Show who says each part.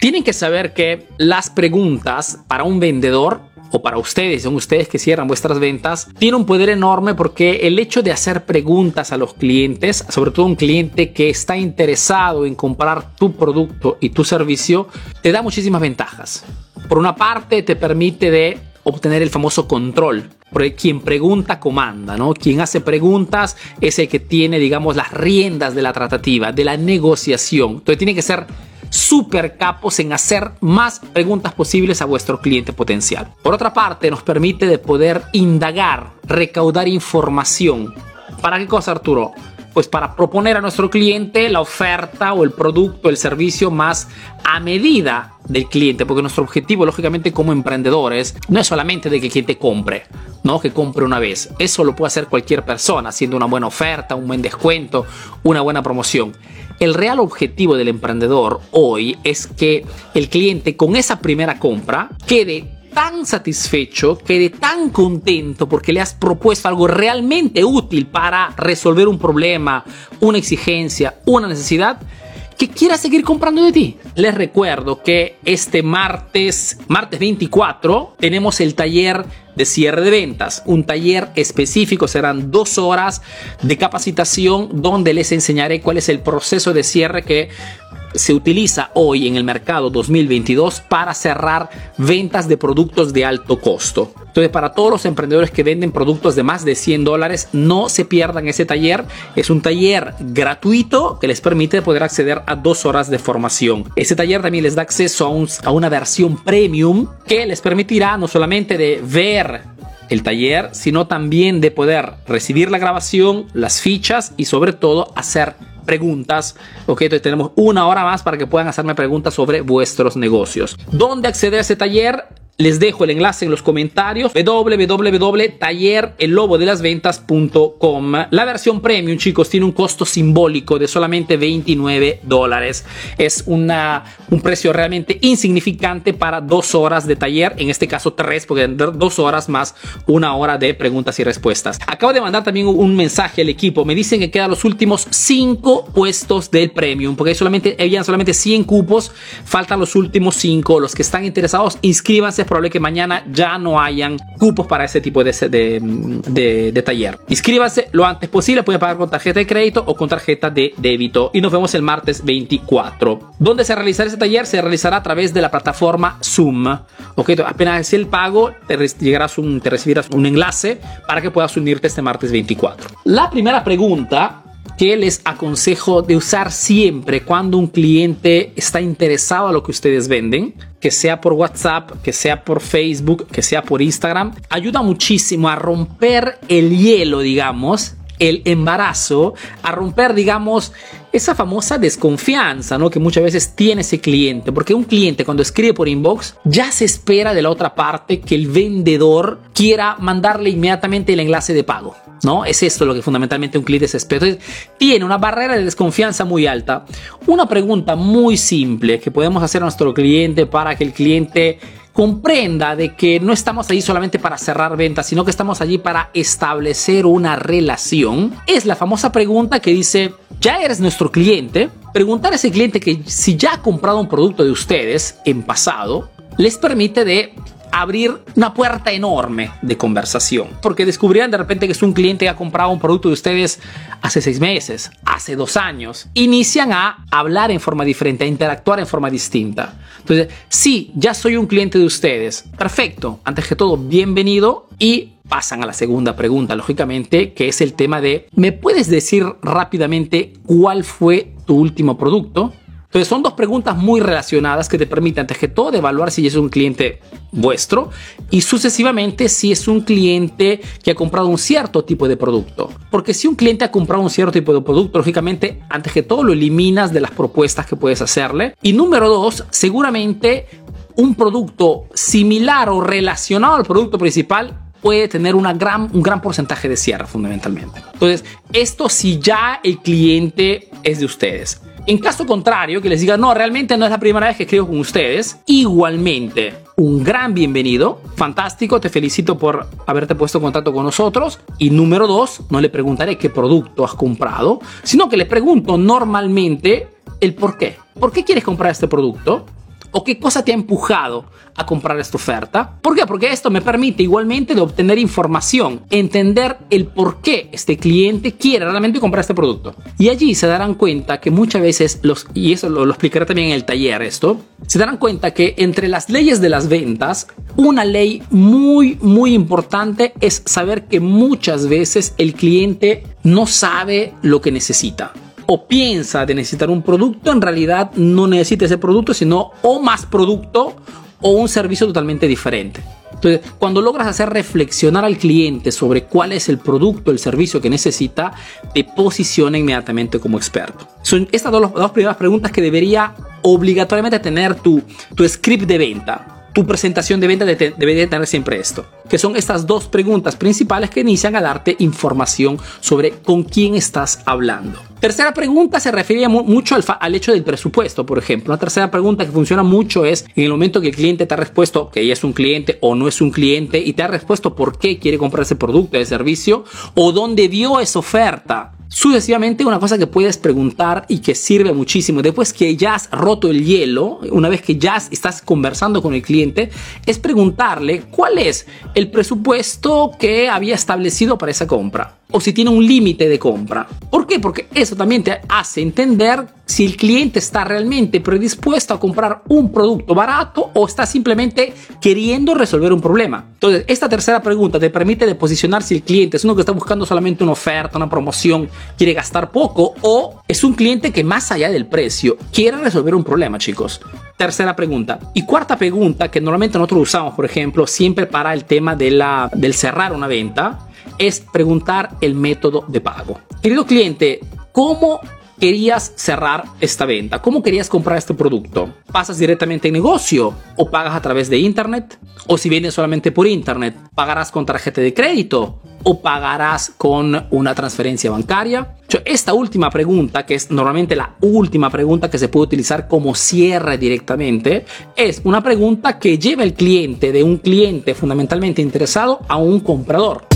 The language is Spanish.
Speaker 1: Tienen que saber que las preguntas para un vendedor o para ustedes, son ustedes que cierran vuestras ventas, tiene un poder enorme porque el hecho de hacer preguntas a los clientes, sobre todo un cliente que está interesado en comprar tu producto y tu servicio, te da muchísimas ventajas. Por una parte, te permite de obtener el famoso control. Porque quien pregunta comanda, ¿no? Quien hace preguntas es el que tiene, digamos, las riendas de la tratativa, de la negociación. Entonces tiene que ser super capos en hacer más preguntas posibles a vuestro cliente potencial. Por otra parte, nos permite de poder indagar, recaudar información. ¿Para qué cosa, Arturo? Pues para proponer a nuestro cliente la oferta o el producto, el servicio más a medida del cliente, porque nuestro objetivo, lógicamente, como emprendedores, no es solamente de que el cliente compre, no que compre una vez. Eso lo puede hacer cualquier persona, haciendo una buena oferta, un buen descuento, una buena promoción. El real objetivo del emprendedor hoy es que el cliente con esa primera compra quede tan satisfecho, quede tan contento porque le has propuesto algo realmente útil para resolver un problema, una exigencia, una necesidad, que quiera seguir comprando de ti. Les recuerdo que este martes, martes 24, tenemos el taller de cierre de ventas, un taller específico, serán dos horas de capacitación donde les enseñaré cuál es el proceso de cierre que se utiliza hoy en el mercado 2022 para cerrar ventas de productos de alto costo. Entonces, para todos los emprendedores que venden productos de más de 100 dólares, no se pierdan ese taller. Es un taller gratuito que les permite poder acceder a dos horas de formación. Ese taller también les da acceso a, a una versión premium que les permitirá no solamente de ver el taller, sino también de poder recibir la grabación, las fichas y sobre todo hacer preguntas. Ok, entonces tenemos una hora más para que puedan hacerme preguntas sobre vuestros negocios. ¿Dónde acceder a ese taller? Les dejo el enlace en los comentarios www.tallerelobodelasventas.com. La versión premium, chicos, tiene un costo simbólico de solamente 29 dólares. Es una, un precio realmente insignificante para dos horas de taller, en este caso tres, porque dos horas más una hora de preguntas y respuestas. Acabo de mandar también un mensaje al equipo. Me dicen que quedan los últimos cinco puestos del premium, porque solamente, habían solamente 100 cupos, faltan los últimos cinco. Los que están interesados, inscríbanse probable que mañana ya no hayan cupos para ese tipo de, de, de, taller. Inscríbase lo antes posible, pueden pagar con tarjeta de crédito o con tarjeta de débito. Y nos vemos el martes 24. ¿Dónde se realizará ese taller? Se realizará a través de la plataforma Zoom. Ok, apenas es el pago, te, llegarás te recibirás un enlace para que puedas unirte este martes 24. La primera pregunta que les aconsejo de usar siempre cuando un cliente está interesado a lo que ustedes venden, que sea por WhatsApp, que sea por Facebook, que sea por Instagram, ayuda muchísimo a romper el hielo, digamos, el embarazo, a romper, digamos, esa famosa desconfianza, ¿no? Que muchas veces tiene ese cliente, porque un cliente cuando escribe por inbox ya se espera de la otra parte que el vendedor quiera mandarle inmediatamente el enlace de pago. ¿no? Es esto lo que fundamentalmente un cliente se espera. tiene una barrera de desconfianza muy alta. Una pregunta muy simple que podemos hacer a nuestro cliente para que el cliente comprenda de que no estamos allí solamente para cerrar ventas, sino que estamos allí para establecer una relación, es la famosa pregunta que dice, ya eres nuestro cliente, preguntar a ese cliente que si ya ha comprado un producto de ustedes en pasado, les permite de abrir una puerta enorme de conversación. Porque descubrirán de repente que es un cliente que ha comprado un producto de ustedes hace seis meses, hace dos años. Inician a hablar en forma diferente, a interactuar en forma distinta. Entonces, sí, ya soy un cliente de ustedes. Perfecto. Antes que todo, bienvenido y pasan a la segunda pregunta, lógicamente, que es el tema de, ¿me puedes decir rápidamente cuál fue tu último producto? Entonces son dos preguntas muy relacionadas que te permiten, antes que todo, evaluar si es un cliente vuestro y sucesivamente si es un cliente que ha comprado un cierto tipo de producto. Porque si un cliente ha comprado un cierto tipo de producto, lógicamente, antes que todo, lo eliminas de las propuestas que puedes hacerle. Y número dos, seguramente un producto similar o relacionado al producto principal puede tener una gran, un gran porcentaje de cierre fundamentalmente. Entonces, esto si ya el cliente es de ustedes. En caso contrario, que les diga, no, realmente no es la primera vez que escribo con ustedes, igualmente, un gran bienvenido, fantástico, te felicito por haberte puesto en contacto con nosotros. Y número dos, no le preguntaré qué producto has comprado, sino que le pregunto normalmente el por qué. ¿Por qué quieres comprar este producto? ¿O qué cosa te ha empujado a comprar esta oferta? ¿Por qué? Porque esto me permite igualmente de obtener información, entender el por qué este cliente quiere realmente comprar este producto. Y allí se darán cuenta que muchas veces, los, y eso lo, lo explicaré también en el taller esto, se darán cuenta que entre las leyes de las ventas, una ley muy, muy importante es saber que muchas veces el cliente no sabe lo que necesita o piensa de necesitar un producto, en realidad no necesita ese producto, sino o más producto o un servicio totalmente diferente. Entonces, cuando logras hacer reflexionar al cliente sobre cuál es el producto, el servicio que necesita, te posiciona inmediatamente como experto. Son estas dos, dos primeras preguntas que debería obligatoriamente tener tu, tu script de venta tu presentación de venta debería tener siempre esto, que son estas dos preguntas principales que inician a darte información sobre con quién estás hablando. Tercera pregunta se refiere mucho al, hecho del presupuesto, por ejemplo. Una tercera pregunta que funciona mucho es en el momento que el cliente te ha respuesto que es un cliente o no es un cliente y te ha respuesto por qué quiere comprar ese producto, ese servicio o dónde vio esa oferta Sucesivamente, una cosa que puedes preguntar y que sirve muchísimo después que ya has roto el hielo, una vez que ya estás conversando con el cliente, es preguntarle cuál es el presupuesto que había establecido para esa compra o si tiene un límite de compra. ¿Por qué? Porque eso también te hace entender si el cliente está realmente predispuesto a comprar un producto barato o está simplemente queriendo resolver un problema. Entonces, esta tercera pregunta te permite de posicionar si el cliente es uno que está buscando solamente una oferta, una promoción, quiere gastar poco o es un cliente que más allá del precio quiere resolver un problema, chicos. Tercera pregunta. Y cuarta pregunta que normalmente nosotros usamos, por ejemplo, siempre para el tema de la, del cerrar una venta es preguntar el método de pago. Querido cliente, ¿cómo querías cerrar esta venta? ¿Cómo querías comprar este producto? ¿Pasas directamente en negocio o pagas a través de internet? O si vienes solamente por internet, ¿pagarás con tarjeta de crédito o pagarás con una transferencia bancaria? Esta última pregunta, que es normalmente la última pregunta que se puede utilizar como cierre directamente, es una pregunta que lleva el cliente de un cliente fundamentalmente interesado a un comprador.